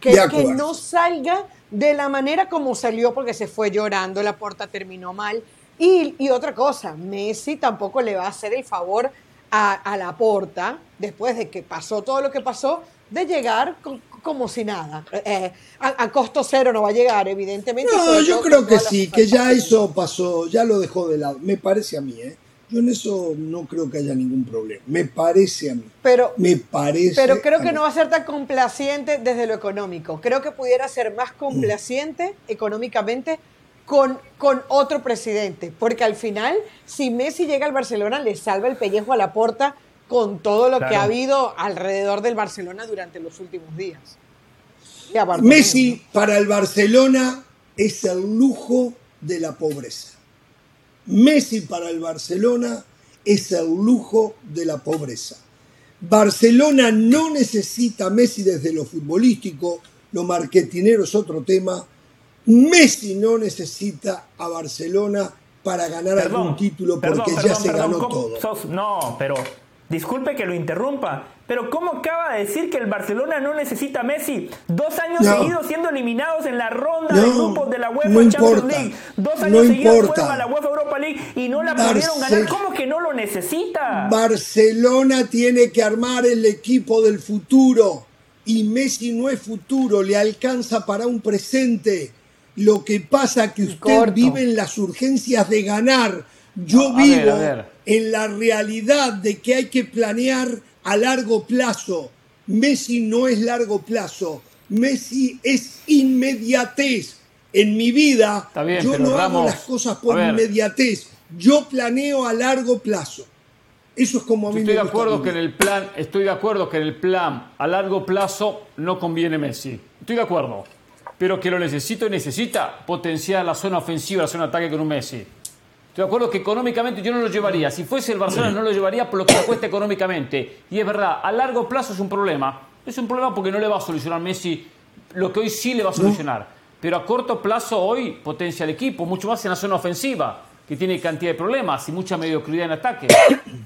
que, no salga de la manera como salió porque se fue llorando, la puerta terminó mal. Y, otra cosa, Messi tampoco le va a hacer el favor a, la porta, después de que pasó todo lo que pasó, de llegar como si nada. Eh, a, costo cero no va a llegar, evidentemente. No, yo creo que sí, que ya eso pasó, ya lo dejó de lado, me parece a mí, ¿eh? Yo en eso no creo que haya ningún problema. Me parece a mí. Pero, me parece. Pero creo que mí. no va a ser tan complaciente desde lo económico. Creo que pudiera ser más complaciente económicamente con, con otro presidente. Porque al final, si Messi llega al Barcelona, le salva el pellejo a la porta con todo lo que ha habido alrededor del Barcelona durante los últimos días. Messi para el Barcelona es el lujo de la pobreza. Messi para el Barcelona es el lujo de la pobreza. Barcelona no necesita a Messi desde lo futbolístico, lo marketinero es otro tema. Messi no necesita a Barcelona para ganar algún título porque perdón, ya perdón, se ganó ¿cómo todo. sos- no, pero disculpe que lo interrumpa, pero ¿cómo acaba de decir que el Barcelona no necesita a Messi? Dos años No. seguidos siendo eliminados en la ronda No, de grupos de la UEFA no Champions importa, League. Dos no años seguidos importa. fueron a la UEFA Europa League y no la Barce- pudieron ganar. ¿Cómo que no lo necesita? Barcelona tiene que armar el equipo del futuro y Messi no es futuro, le alcanza para un presente. Lo que pasa que usted corto. vive en las urgencias de ganar. Yo No, a ver, vivo ver. en la realidad de que hay que planear a largo plazo. Messi no es largo plazo, Messi es inmediatez. En mi vida, bien, yo no hago las cosas por inmediatez. Yo planeo a largo plazo. Eso es como a mí Estoy me de gusta acuerdo que en el plan, estoy de acuerdo que en el plan a largo plazo no conviene Messi. Estoy de acuerdo. Pero que lo necesito y necesita potenciar la zona ofensiva, la zona de ataque con un Messi. Estoy de acuerdo que económicamente yo no lo llevaría. Si fuese el Barcelona no lo llevaría por lo que le cuesta económicamente. Y es verdad, a largo plazo es un problema. Es un problema porque no le va a solucionar Messi lo que hoy sí le va a solucionar. Pero a corto plazo hoy potencia el equipo, mucho más en la zona ofensiva, que tiene cantidad de problemas y mucha mediocridad en ataque.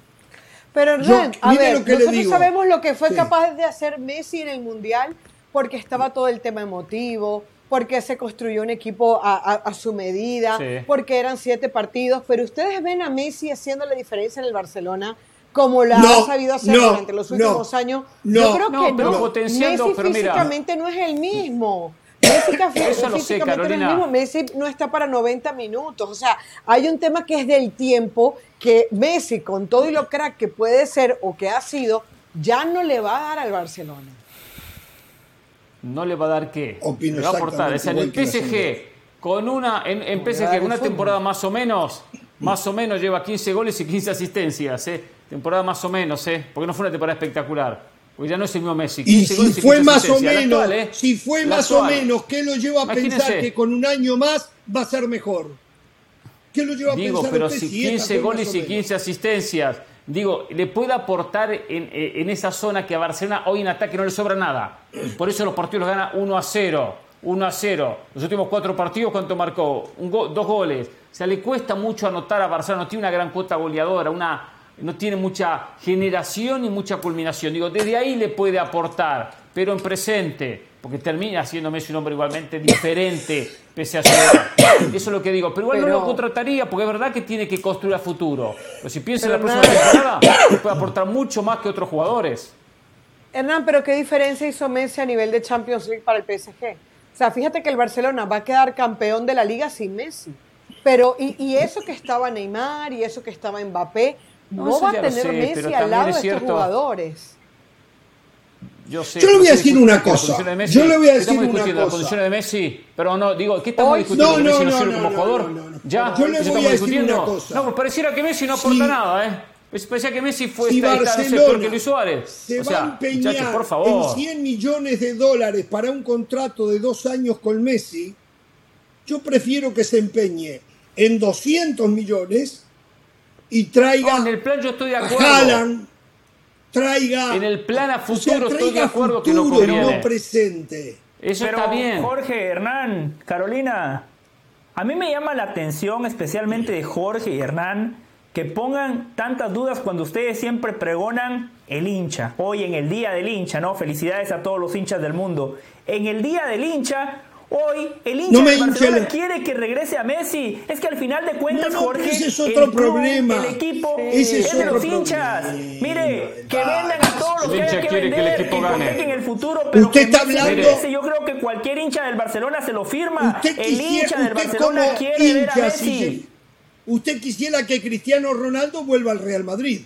Pero Hernán, a ver, lo que le nosotros digo. sabemos lo que fue Sí. capaz de hacer Messi en el Mundial porque estaba todo el tema emotivo, porque se construyó un equipo a, a- a su medida, Sí. porque eran siete partidos, pero ustedes ven a Messi haciendo la diferencia en el Barcelona como la No, ha sabido hacer no, durante los últimos no, años. no, Yo creo no, que pero no. potenciando, Messi pero mira. físicamente no es el mismo. Messi Eso lo sé, físicamente no es el Carolina. mismo. Messi no está para 90 minutos. O sea, hay un tema que es del tiempo que Messi, con todo y lo crack que puede ser o que ha sido, ya no le va a dar al Barcelona. No le va a dar qué. Opino le va a aportar. sea, en el PSG, con una, en, en PSG, una temporada más o menos, más o menos lleva 15 goles y 15 asistencias, ¿eh? Temporada más o menos, ¿eh? Porque no fue una temporada espectacular. Porque ya no es el mismo Messi. Y 15 si goles fue 15 más o menos, actual, ¿eh? si fue más o menos, ¿qué lo lleva a pensar que con un año más va a ser mejor? ¿Qué lo lleva a Digo, pensar pero usted si si esta 15 fue más goles y menos? 15 asistencias, digo, le puede aportar en, eh, en esa zona que a Barcelona hoy en ataque no le sobra nada. Por eso los partidos los gana 1 a 0. 1 a 0. Los últimos cuatro partidos, ¿cuánto marcó? Un go- dos goles. O sea, le cuesta mucho anotar a Barcelona. No tiene una gran cuota goleadora, una, no tiene mucha generación y mucha culminación. Digo, desde ahí le puede aportar, pero en presente, porque termina siendo Messi un hombre igualmente diferente, pese a su edad. Eso es lo que digo. Pero igual no lo contrataría, porque es verdad que tiene que construir a futuro. Pero si piensa en la próxima temporada, puede aportar mucho más que otros jugadores. Hernán, pero ¿qué diferencia hizo Messi a nivel de Champions League para el PSG? O sea, fíjate que el Barcelona va a quedar campeón de la liga sin Messi. Pero, y, y eso que estaba Neymar y eso que estaba Mbappé, No, va a tener sé, Messi al lado de estos jugadores. Yo sé. Yo le voy a ¿qué decir una cosa. de Messi? Yo le voy a ¿Qué decir estamos una discutiendo las cosa. condiciones de Messi? Pero no, digo, ¿qué estamos Hoy- discutiendo? No, ¿Que no, Messi no, no, sirve no, como no, jugador? no, no, no. Ya, Yo le ¿eso voy a decir una cosa. No, pues pareciera que Messi no aporta Si- nada, ¿eh? Pues parecía que Messi fue si no sé, Barcelona que Luis Suárez. se o va sea, a empeñar por en favor. 100 millones de dólares para un contrato de dos años con Messi, yo prefiero que se empeñe en 200 millones y traiga No, en el plan yo estoy de a acuerdo. Haaland, traiga... En el plan a o sea, futuro estoy de acuerdo que conviene. no presente. Eso Pero, está bien. Jorge, Hernán, Carolina, a mí me llama la atención, especialmente de Jorge y Hernán, que pongan tantas dudas cuando ustedes siempre pregonan el hincha. Hoy en el Día del Hincha, ¿no? Felicidades a todos los hinchas del mundo. En el Día del Hincha, hoy el hincha No me de Barcelona quiere que regrese a Messi. Es que al final de cuentas, No, no, Jorge, ese es el club, problema. el equipo Ese es es, de los hinchas. problema. Mire, que vendan a todos los El que hincha haya que el vender, equipo que gane. hipotequen el futuro, pero Usted está Messi hablando- regrese. Yo creo que cualquier hincha del Barcelona se lo firma. Usted el quisiera- hincha del usted Barcelona como quiere ver a hincha, Messi. si- usted quisiera que Cristiano Ronaldo vuelva al Real Madrid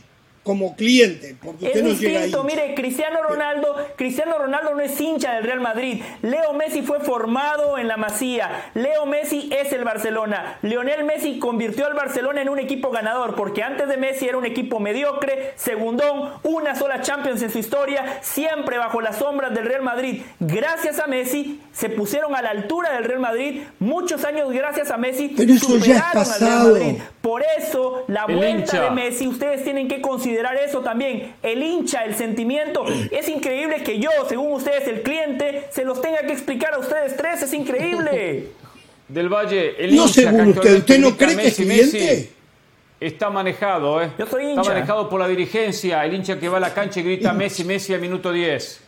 como cliente, porque usted es no distinto, llega ahí. mire, Cristiano Ronaldo, Cristiano Ronaldo no es hincha del Real Madrid. Leo Messi fue formado en la Masía. Leo Messi es el Barcelona. Lionel Messi convirtió al Barcelona en un equipo ganador, porque antes de Messi era un equipo mediocre, segundón, una sola Champions en su historia, siempre bajo las sombras del Real Madrid. Gracias a Messi se pusieron a la altura del Real Madrid. Muchos años gracias a Messi Pero eso ya es superaron al Real pasado. Madrid. Por eso, la El vuelta hincha. de Messi, ustedes tienen que considerar eso también. El hincha, el sentimiento. Es increíble que yo, según ustedes, el cliente, se los tenga que explicar a ustedes tres. Es increíble. Del Valle, el No hincha según que usted, ¿usted no cree que es Messi, Messi, cliente? Está manejado, ¿eh? Yo soy Está hincha. manejado por la dirigencia, el hincha que va a la cancha y grita Messi, Messi al minuto 10.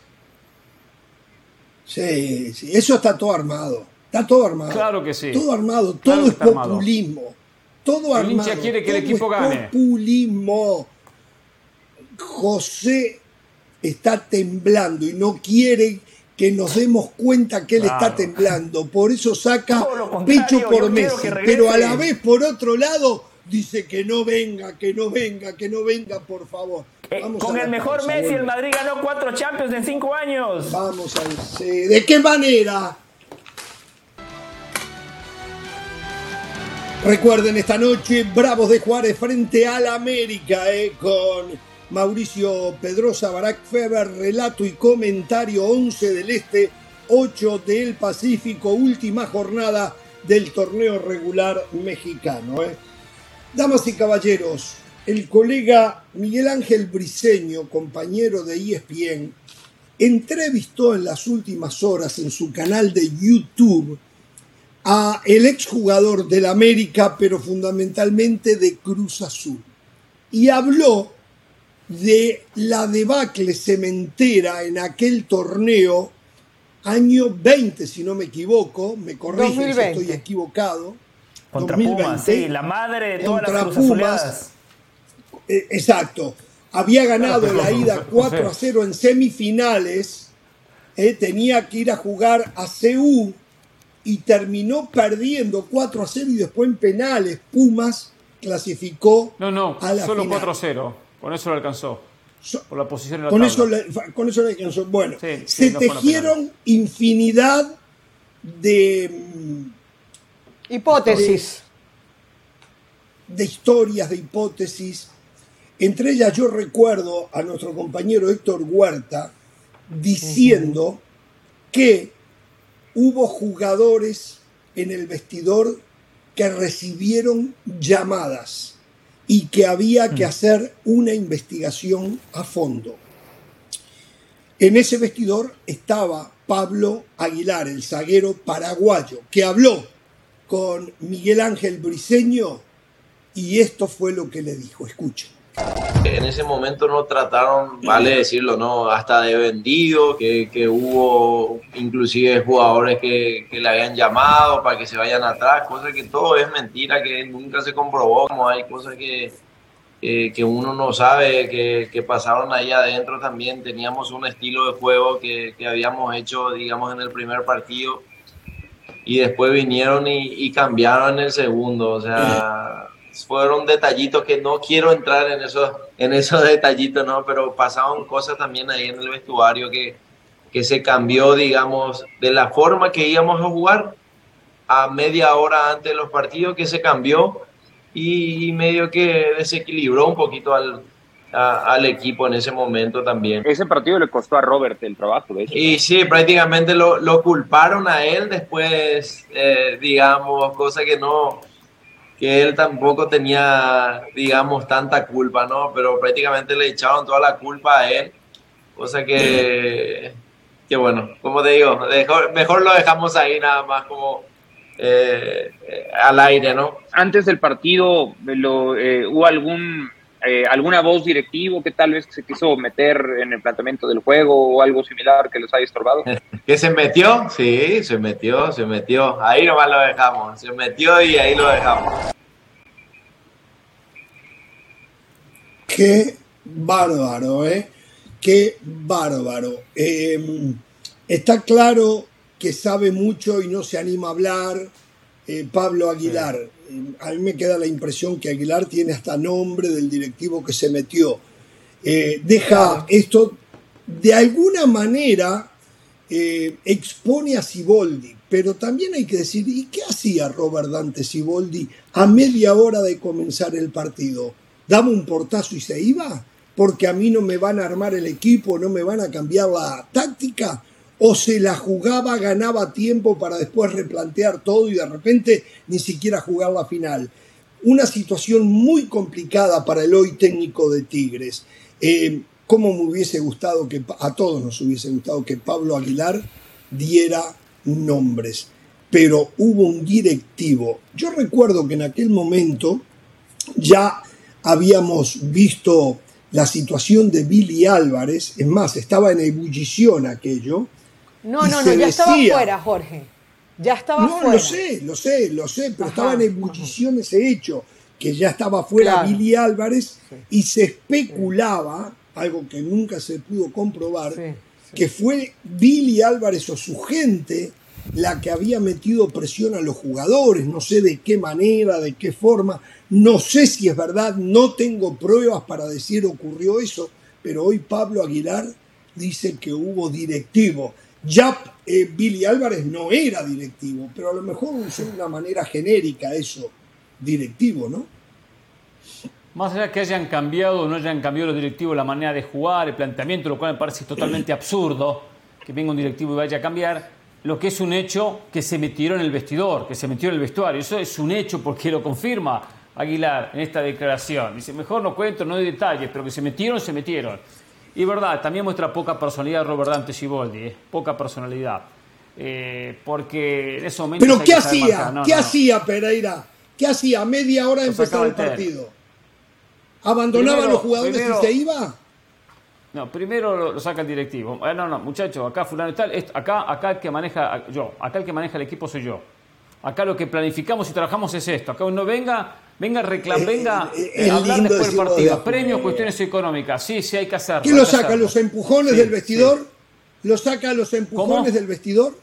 Sí, sí, eso está todo armado. Está todo armado. Claro que sí. Todo armado, todo Claro que es está armado. populismo. Todo El hincha armado. quiere que el equipo es gane. Populismo. José está temblando y no quiere que nos demos cuenta que él Claro. está temblando. Por eso saca pecho por Messi. Pero a la vez, por otro lado, dice que no venga, que no venga, que no venga, por favor. Eh, con el mejor pausa, Messi, el. Madrid ganó cuatro Champions en cinco años. Vamos a ver. ¿De qué manera? Recuerden esta noche, Bravos de Juárez frente al América, eh, con Mauricio Pedrosa, Barack Feber, relato y comentario 11 del Este, 8 del Pacífico, última jornada del torneo regular mexicano. eh. Damas y caballeros, el colega Miguel Ángel Briceño, compañero de ESPN, entrevistó en las últimas horas en su canal de YouTube a el exjugador del América, pero fundamentalmente de Cruz Azul. Y habló de la debacle cementera en aquel torneo, año 20, si no me equivoco, me corrigen si 2020. estoy equivocado. Contra 2020, Pumas, sí, la madre de todas las Pumas. Eh, exacto. Había ganado Claro, la ida 4 a 0 en semifinales. eh, tenía que ir a jugar a CU y terminó perdiendo 4 a 0 y después en penales. Pumas clasificó No, no, a la solo final. 4-0. Con eso lo alcanzó. Por la posición en la con, tabla. eso le, con eso le alcanzó. Bueno, Sí, sí, se no tejieron infinidad de, Hipótesis. de historias, de hipótesis. Entre ellas yo recuerdo a nuestro compañero Héctor Huerta diciendo que hubo jugadores en el vestidor que recibieron llamadas y que había que hacer una investigación a fondo. En ese vestidor estaba Pablo Aguilar, el zaguero paraguayo, que habló con Miguel Ángel Briceño y esto fue lo que le dijo. Escuchen. En ese momento no trataron, vale decirlo, ¿no? Hasta de vendido, que, que hubo inclusive jugadores que, que le habían llamado para que se vayan atrás, cosa que todo es mentira, que nunca se comprobó, como hay cosas que, que, uno no sabe, que, que pasaron ahí adentro también. Teníamos un estilo de juego que, que habíamos hecho, digamos, en el primer partido y después vinieron y, y cambiaron en el segundo, o sea fueron detallitos que no quiero entrar en esos, en esos detallitos, ¿no? Pero pasaron cosas también ahí en el vestuario que, que se cambió, digamos, de la forma que íbamos a jugar a media hora antes de los partidos, que se cambió y, medio que desequilibró un poquito al, a, al equipo en ese momento también. Ese partido le costó a Robert el trabajo, de hecho. Y sí, prácticamente lo, lo culparon a él después, eh, digamos, cosa que no, que él tampoco tenía, digamos, tanta culpa, ¿no? Pero prácticamente le echaron toda la culpa a él, cosa que, que bueno, como te digo, mejor, mejor lo dejamos ahí nada más como eh, al aire, ¿no? Antes del partido, lo, eh, ¿hubo algún, eh, alguna voz directivo que tal vez se quiso meter en el planteamiento del juego o algo similar que les haya estorbado? ¿Que se metió? Sí, se metió, se metió. Ahí nomás lo dejamos. Se metió y ahí lo dejamos. Qué bárbaro, ¿eh? Qué bárbaro. Eh, está claro que sabe mucho y no se anima a hablar. Eh, Pablo Aguilar. Eh, A mí me queda la impresión que Aguilar tiene hasta nombre del directivo que se metió. Eh, deja esto, de alguna manera, eh, expone a Siboldi, pero también hay que decir, ¿y qué hacía Robert Dante Siboldi a media hora de comenzar el partido? ¿Daba un portazo y se iba? Porque a mí no me van a armar el equipo, no me van a cambiar la táctica, o se la jugaba, ganaba tiempo para después replantear todo y de repente ni siquiera jugar la final. Una situación muy complicada para el hoy técnico de Tigres. Eh, ¿Cómo me hubiese gustado que a todos nos hubiese gustado que Pablo Aguilar diera nombres? Pero hubo un directivo. Yo recuerdo que en aquel momento ya habíamos visto la situación de Billy Álvarez, es más, estaba en ebullición aquello. No, no, no, ya estaba fuera, Jorge. Ya estaba No, fuera. lo sé, lo sé, lo sé, pero Ajá, estaba en ebullición ese hecho, que ya estaba fuera Claro. Billy Álvarez y se especulaba, algo que nunca se pudo comprobar, Sí, que fue Billy Álvarez o su gente la que había metido presión a los jugadores, no sé de qué manera, de qué forma, no sé si es verdad, no tengo pruebas para decir ocurrió eso, pero hoy Pablo Aguilar dice que hubo directivo. Ya eh, Billy Álvarez no era directivo, pero a lo mejor usó de una manera genérica eso, directivo, ¿no? Más allá que hayan cambiado o no hayan cambiado los directivos la manera de jugar, el planteamiento, lo cual me parece totalmente absurdo que venga un directivo y vaya a cambiar, lo que es un hecho que se metieron en el vestidor, que se metió en el vestuario. Eso es un hecho porque lo confirma Aguilar en esta declaración. Dice, mejor no cuento, no hay detalles, pero que se metieron, se metieron. Y verdad, también muestra poca personalidad Robert Dante Siboldi, ¿eh? poca personalidad. Eh, porque en ese momento... Pero ¿qué hacía? ¿Qué hacía Pereira? ¿Qué hacía media hora de empezar el partido? ¿Abandonaba Primero- a los jugadores primero- y se iba? No, primero lo, lo saca el directivo. Eh, no, no, muchachos, acá fulano y tal. esto- acá, acá el que maneja, yo, acá el que maneja el equipo soy yo. Acá lo que planificamos y trabajamos es esto. Acá uno venga, venga, reclam, Eh, venga eh, eh, es hablar después del de partido. afuera. Premios, cuestiones económicas. Sí, sí, hay que hacerlo. ¿Qué hay lo saca? hacerlo. ¿Los empujones Sí, del vestidor? ¿Lo saca los empujones ¿Cómo? del vestidor?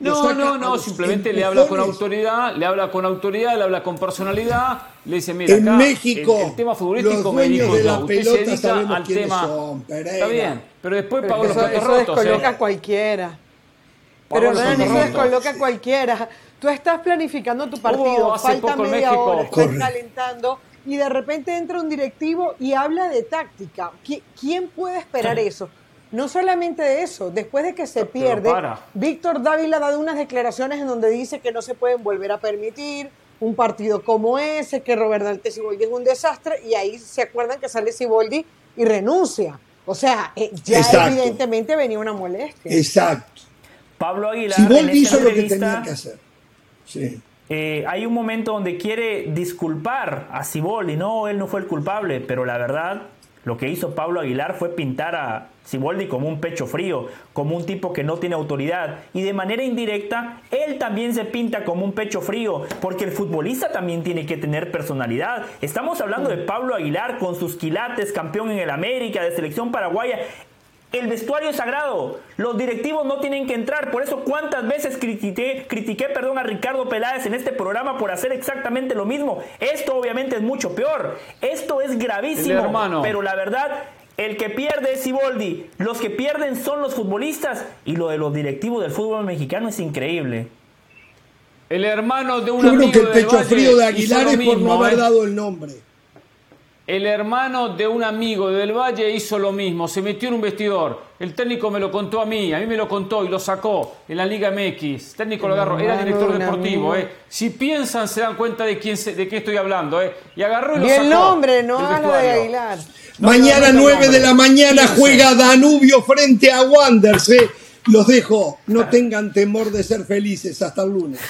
¿Lo No, no, a no, simplemente le habla con autoridad, le habla con autoridad, le habla con personalidad, le dice, mira, En acá, México, el, el tema futbolístico los me dijo de la yo, usted se dedica al tema. son. Está bien, pero después pagó los eso, platos eso rotos. descoloca ¿eh? a cualquiera. Pagó Pero eso descoloca a cualquiera. Tú estás planificando tu partido, falta media México- hora, estás Corre. calentando y de repente entra un directivo y habla de táctica. ¿Qui- ¿Quién puede esperar eso? No solamente de eso, después de que se Pero pierde, para. Víctor Dávila ha dado unas declaraciones en donde dice que no se pueden volver a permitir un partido como ese, que Robert Dante Siboldi es un desastre, y ahí se acuerdan que sale Siboldi y renuncia. O sea, eh, ya Exacto. evidentemente venía una molestia. Exacto. Pablo Aguilar Si en Boldi esta hizo lo que tenía que hacer. Sí. eh, hay un momento donde quiere disculpar a Siboldi. No, él no fue el culpable, pero la verdad, lo que hizo Pablo Aguilar fue pintar a Siboldi como un pecho frío, como un tipo que no tiene autoridad. Y de manera indirecta, él también se pinta como un pecho frío, porque el futbolista también tiene que tener personalidad. Estamos hablando de Pablo Aguilar con sus quilates, campeón en el América, de selección paraguaya. El vestuario es sagrado. Los directivos no tienen que entrar. Por eso, ¿cuántas veces critiqué, critiqué perdón, a Ricardo Peláez en este programa por hacer exactamente lo mismo? Esto obviamente es mucho peor. Esto es gravísimo. Hermano. Pero la verdad, el que pierde es Siboldi. Los que pierden son los futbolistas. Y lo de los directivos del fútbol mexicano es increíble. El hermano de un Yo creo amigo que el pecho Valle frío de Aguilar es por no haber ¿eh? dado el nombre. El hermano de un amigo del Valle hizo lo mismo, se metió en un vestidor. El técnico me lo contó a mí, a mí me lo contó y lo sacó en la Liga MX. Técnico lo agarró, era director deportivo. Eh. Si piensan, se dan cuenta de quién se- de qué estoy hablando. Eh. Y agarró y lo Y sacó. el nombre, no lo de. Aguilar. No, Mañana no, no, 9 de la mañana juega Danubio frente a Wanderers. eh. Los dejo. No tengan temor de ser felices. Hasta el lunes.